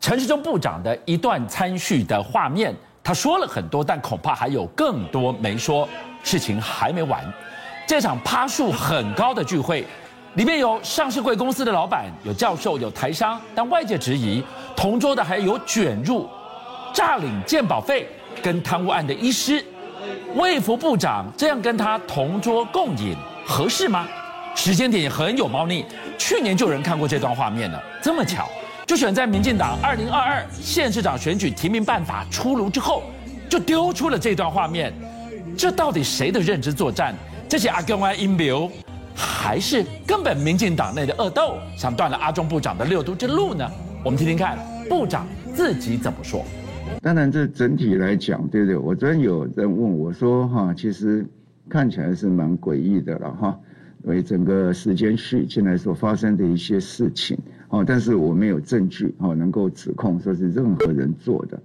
陈时中部长的一段参叙的画面，他说了很多，但恐怕还有更多没说。事情还没完，这场趴数很高的聚会，里面有上市贵公司的老板，有教授，有台商，但外界质疑同桌的还有卷入诈领健保费跟贪污案的医师，卫福部长这样跟他同桌共饮合适吗？时间点也很有猫腻，去年就有人看过这段画面了，这么巧，就选在民进党二零二二县市长选举提名办法出炉之后，就丢出了这段画面。这到底谁的认知作战？这些阿公啊阴谋，还是根本民进党内的恶斗，想断了阿中部长的六都之路呢？我们听听看部长自己怎么说。当然，这整体来讲，对不对？我昨天有人问我说，哈，其实看起来是蛮诡异的了，哈，为整个时间序进来所发生的一些事情，哦，但是我没有证据，哈，能够指控说是任何人做的，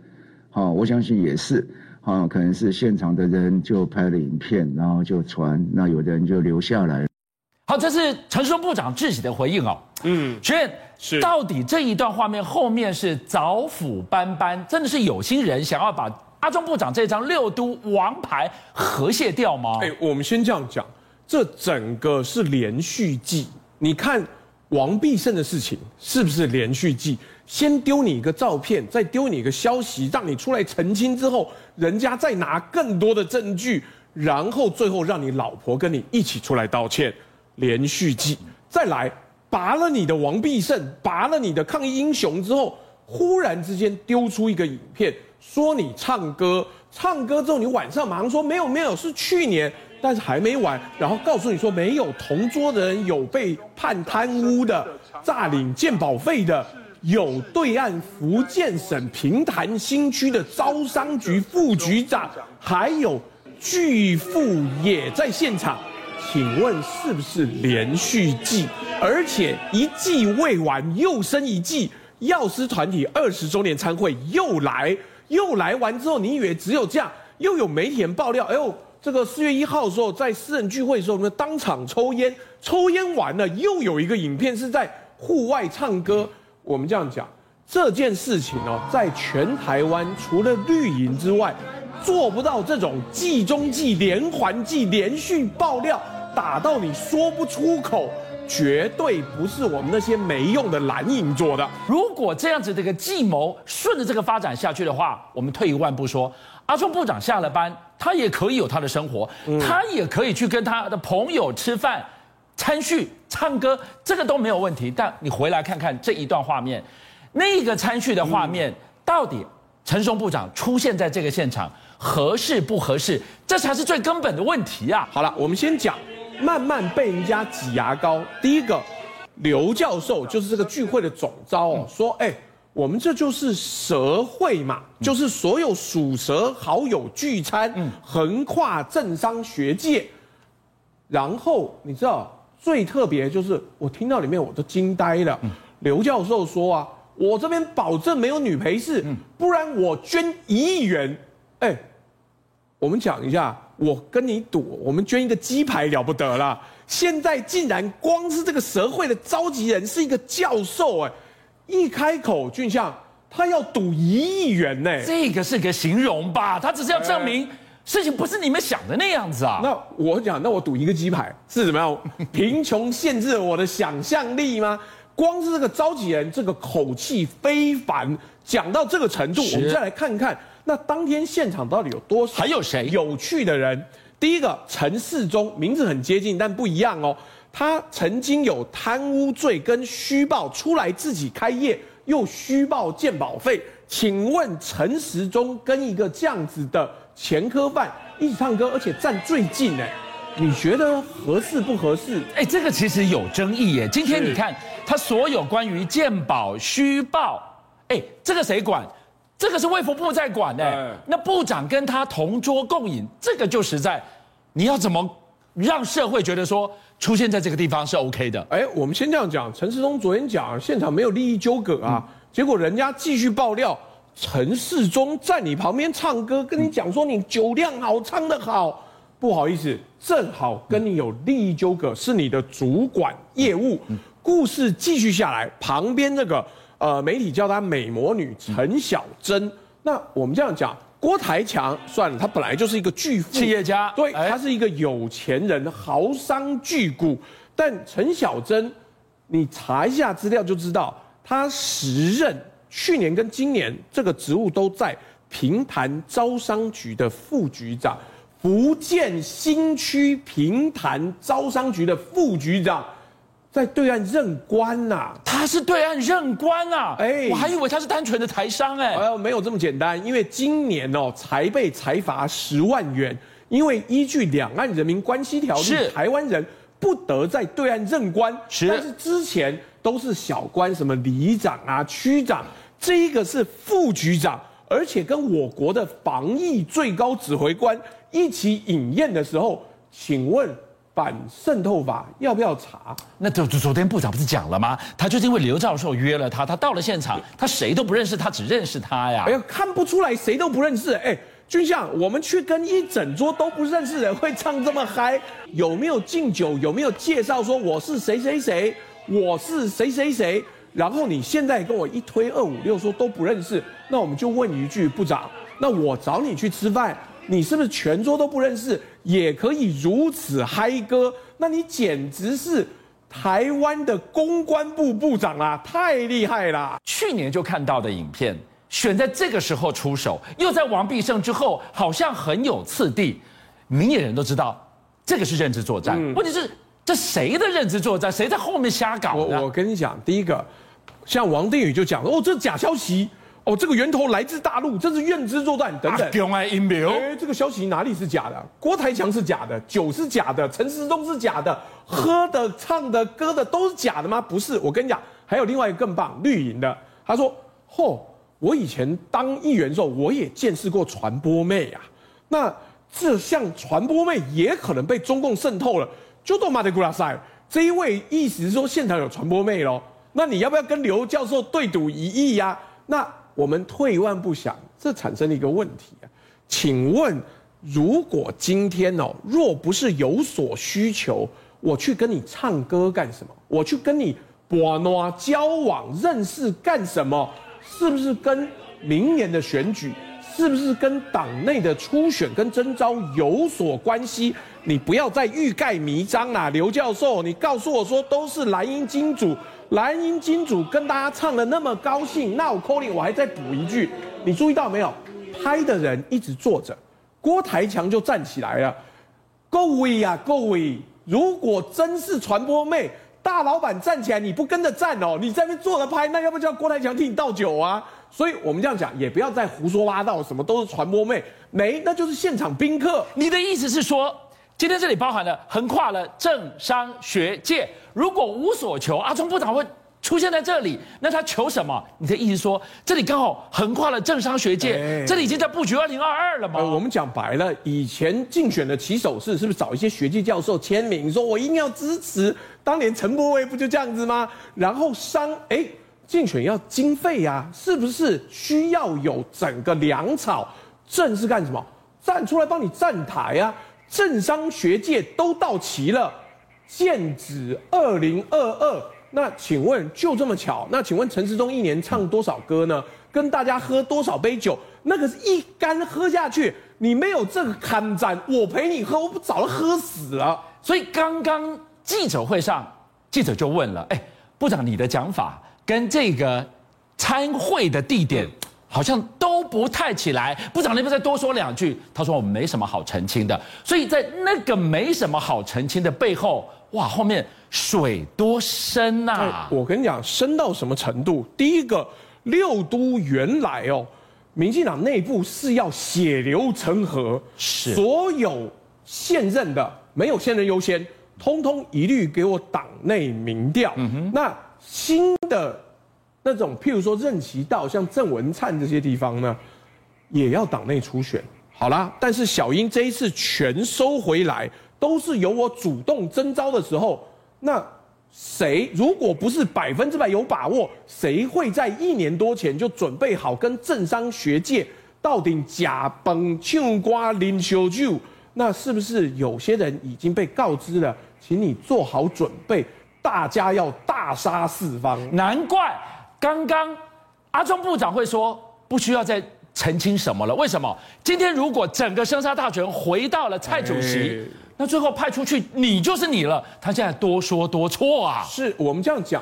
好，我相信也是。啊，可能是现场的人就拍了影片，然后就传，那有的人就留下来。好，这是陈时中部长自己的回应哦。嗯，学院是到底这一段画面后面是早府班班，真的是有心人想要把阿中部长这张六都王牌和谐掉吗？哎，我们先这样讲，这整个是连续剧。你看王必胜的事情是不是连续剧？先丢你一个照片，再丢你一个消息，让你出来澄清之后，人家再拿更多的证据，然后最后让你老婆跟你一起出来道歉，连续剧。再来拔了你的王必胜，拔了你的抗疫英雄之后，忽然之间丢出一个影片，说你唱歌，唱歌之后你晚上马上说没有没有，是去年，但是还没完，然后告诉你说没有同桌的人有被判贪污的，诈领鉴保费的。有对岸福建省平潭新区的招商局副局长，还有巨富也在现场，请问是不是连续剧？而且一季未完，又生一季。药师团体二十周年餐会又来，又来完之后，你以为只有这样？又有媒体人爆料，哎呦，这个四月一号的时候，在私人聚会的时候，我们当场抽烟，抽烟完了，又有一个影片是在户外唱歌。我们这样讲，这件事情哦，在全台湾除了绿营之外，做不到这种计中计连环计连续爆料，打到你说不出口，绝对不是我们那些没用的蓝营做的。如果这样子的一个计谋顺着这个发展下去的话，我们退一万步说，阿中部长下了班，他也可以有他的生活，他也可以去跟他的朋友吃饭。参叙唱歌，这个都没有问题。但你回来看看这一段画面，那个参叙的画面，到底陈松部长出现在这个现场合适不合适？这才是最根本的问题啊！好了，我们先讲，慢慢被人家挤牙膏。第一个，刘教授就是这个聚会的总招哦，说，哎，我们这就是蛇会嘛，就是所有属蛇好友聚餐，横跨政商学界。然后你知道？最特别就是我听到里面我都惊呆了，刘教授说啊，我这边保证没有女陪侍，不然我捐一亿元。哎，我们讲一下，我跟你赌，我们捐一个鸡排了不得了。现在竟然光是这个蛇会的召集人是一个教授，哎，一开口俊相他要赌一亿元呢，这个是个形容吧？他只是要证明。事情不是你们想的那样子啊！那我讲，那我赌一个鸡排是怎么样？贫穷限制了我的想象力吗？光是这个召集人，这个口气非凡，讲到这个程度，我们再来看看，那当天现场到底有多少？还有谁有趣的人？第一个陈世忠，名字很接近，但不一样哦。他曾经有贪污罪跟虚报出来自己开业，又虚报鉴保费。请问陈时中跟一个这样子的？前科犯一起唱歌，而且站最近呢，你觉得合适不合适？哎，这个其实有争议耶。今天你看他所有关于鉴保虚报，哎，这个谁管？这个是卫福部在管哎。那部长跟他同桌共饮，这个就实在，你要怎么让社会觉得说出现在这个地方是 OK 的？哎，我们先这样讲，陈世忠昨天讲现场没有利益纠葛啊，结果人家继续爆料。陈世忠在你旁边唱歌，跟你讲说你酒量好，唱得好。不好意思，正好跟你有利益纠葛，是你的主管业务。故事继续下来，旁边那个呃，媒体叫她美魔女陈小珍。那我们这样讲，郭台强算了，他本来就是一个巨富企业家，对，他是一个有钱人，豪商巨贾。但陈小珍，你查一下资料就知道，他时任去年跟今年这个职务都在平潭招商局的副局长。福建新区平潭招商局的副局长，在对岸任官呐、啊，他是对岸任官啊，哎、欸，我还以为他是单纯的台商哎、欸，没有这么简单，因为今年哦才被裁罚十万元，因为依据两岸人民关系条例，台湾人不得在对岸任官，是，但是之前都是小官，什么里长啊、区长，这一个是副局长，而且跟我国的防疫最高指挥官。一起饮宴的时候，请问反渗透法要不要查？那昨昨天部长不是讲了吗？他就是因为刘教授约了他，他到了现场，他谁都不认识，他只认识他呀。哎呀，看不出来谁都不认识。哎，军相，我们去跟一整桌都不认识人会唱这么嗨？有没有敬酒？有没有介绍说我是谁谁谁？我是谁谁谁？然后你现在跟我一推二五六说都不认识，那我们就问一句，部长，那我找你去吃饭？你是不是全桌都不认识，也可以如此嗨歌？那你简直是台湾的公关部部长啊，太厉害啦！去年就看到的影片，选在这个时候出手，又在王必胜之后，好像很有次第。明眼人都知道，这个是认知作战。嗯、问题是，这谁的认知作战？谁在后面瞎搞？我我跟你讲，第一个，像王定宇就讲了哦，这假消息。哦，这个源头来自大陆，这是认知作战等等。用爱阴谋。哎，这个消息哪里是假的？郭台强是假的，酒是假的，陈时中是假的，喝的、唱的、歌的都是假的吗？不是，我跟你讲，还有另外一个更棒，绿营的。他说：“嚯、哦，我以前当议员的时候，我也见识过传播妹啊。那这项传播妹也可能被中共渗透了。就都马德古拉塞这一位意思是说现场有传播妹喽？那你要不要跟刘教授对赌一亿呀？那？”我们退一万步想，这产生了一个问题啊，请问，如果今天哦，若不是有所需求，我去跟你唱歌干什么？我去跟你博诺交往认识干什么？是不是跟明年的选举？是不是跟党内的初选跟征召有所关系？你不要再欲盖弥彰啦，刘教授，你告诉我说都是蓝营金主。蓝营金主跟大家唱的那么高兴，那我 calling 我还再补一句，你注意到没有？拍的人一直坐着，郭台强就站起来了。各位呀，各位，如果真是传播妹，大老板站起来，你不跟着站哦，你在那边坐着拍，那要不叫郭台强替你倒酒啊？所以我们这样讲，也不要再胡说八道，什么都是传播妹，没，那就是现场宾客。你的意思是说？今天这里包含了横跨了政商学界，如果无所求，阿中部长会出现在这里，那他求什么？你的意思说，这里刚好横跨了政商学界，欸、这里已经在布局二零二二了吗？呃、我们讲白了，以前竞选的起手式是不是找一些学界教授签名，说我一定要支持？当年陈柏惟不就这样子吗？然后商哎，竞选要经费呀、啊，是不是需要有整个粮草？正是干什么？站出来帮你站台呀、啊？政商学界都到齐了，剑指二零二二。那请问就这么巧？那请问陈时中一年唱多少歌呢？跟大家喝多少杯酒？那个是一干喝下去，你没有这个看展，我陪你喝，我不早就喝死了。所以刚刚记者会上，记者就问了：哎，部长，你的讲法跟这个参会的地点？好像都不太起来，部长，你不再多说两句？他说我们没什么好澄清的，所以在那个没什么好澄清的背后，哇，后面水多深呐！我跟你讲，深到什么程度？第一个，六都原来哦，民进党内部是要血流成河，是所有现任的没有现任优先，通通一律给我党内民调。嗯哼，那新的。那种譬如说任其道像郑文灿这些地方呢，也要党内初选。好啦，但是小英这一次全收回来，都是由我主动征召的时候，那谁如果不是百分之百有把握，谁会在一年多前就准备好跟政商学界到底假崩唱瓜啉烧酒？那是不是有些人已经被告知了？请你做好准备，大家要大杀四方。难怪。刚刚阿中部长会说不需要再澄清什么了。为什么？今天如果整个生杀大权回到了蔡主席，欸、那最后派出去你就是你了。他现在多说多错啊！是我们这样讲，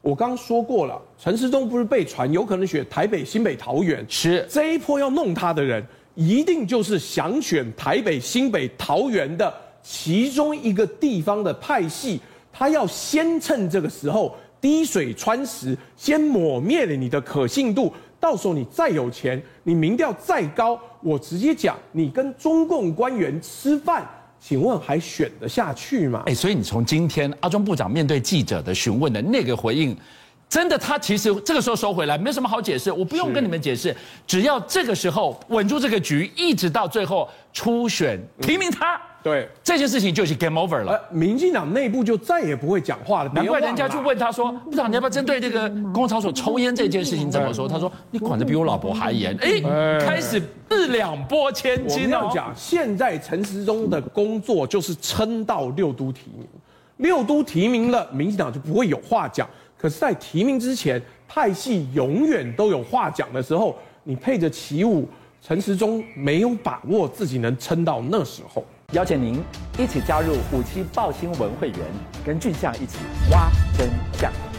我刚刚说过了，陈时中不是被传有可能选台北、新北、桃园，是这一波要弄他的人，一定就是想选台北、新北、桃园的其中一个地方的派系，他要先趁这个时候。滴水穿石，先抹灭了你的可信度。到时候你再有钱，你民调再高，我直接讲，你跟中共官员吃饭，请问还选得下去吗？哎，所以你从今天阿中部长面对记者的询问的那个回应，真的他其实这个时候收回来没什么好解释，我不用跟你们解释，只要这个时候稳住这个局，一直到最后初选提名他。对这件事情就是 game over 了，呃，民进党内部就再也不会讲话了。难怪人家就问他说：“部长，你要不要针对这个公共场所抽烟这件事情怎么说？”他说：“你管得比我老婆还严。”哎，开始是两拨千金哦。我要讲，现在陈时中的工作就是撑到六都提名，六都提名了，民进党就不会有话讲。可是，在提名之前，派系永远都有话讲的时候，你配着起舞，陈时中没有把握自己能撑到那时候。邀请您一起加入五七报新闻会员，跟俊相一起挖真相。